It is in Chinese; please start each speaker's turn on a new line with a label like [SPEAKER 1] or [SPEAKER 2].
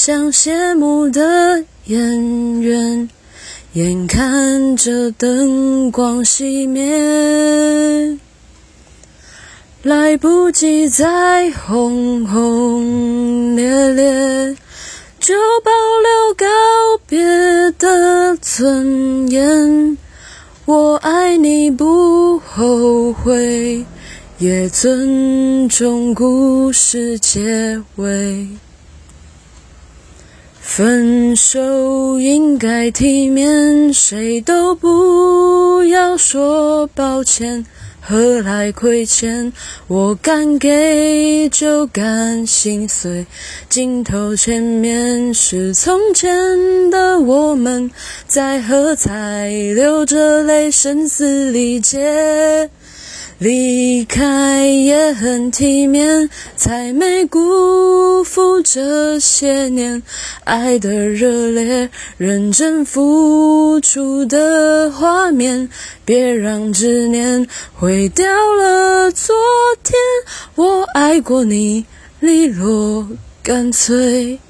[SPEAKER 1] 像谢幕的演员，眼看着灯光熄灭。来不及再轰轰烈烈，就保留告别的尊严。我爱你不后悔，也尊重故事结尾。分手应该体面，谁都不要说抱歉。何来亏欠？我敢给就敢心碎。镜头前面是从前的我们，在喝彩，流着泪，声嘶力竭。离开也很体面，才没辜负这些年爱的热烈，认真付出的画面。别让执念毁掉了昨天，我爱过你，利落干脆。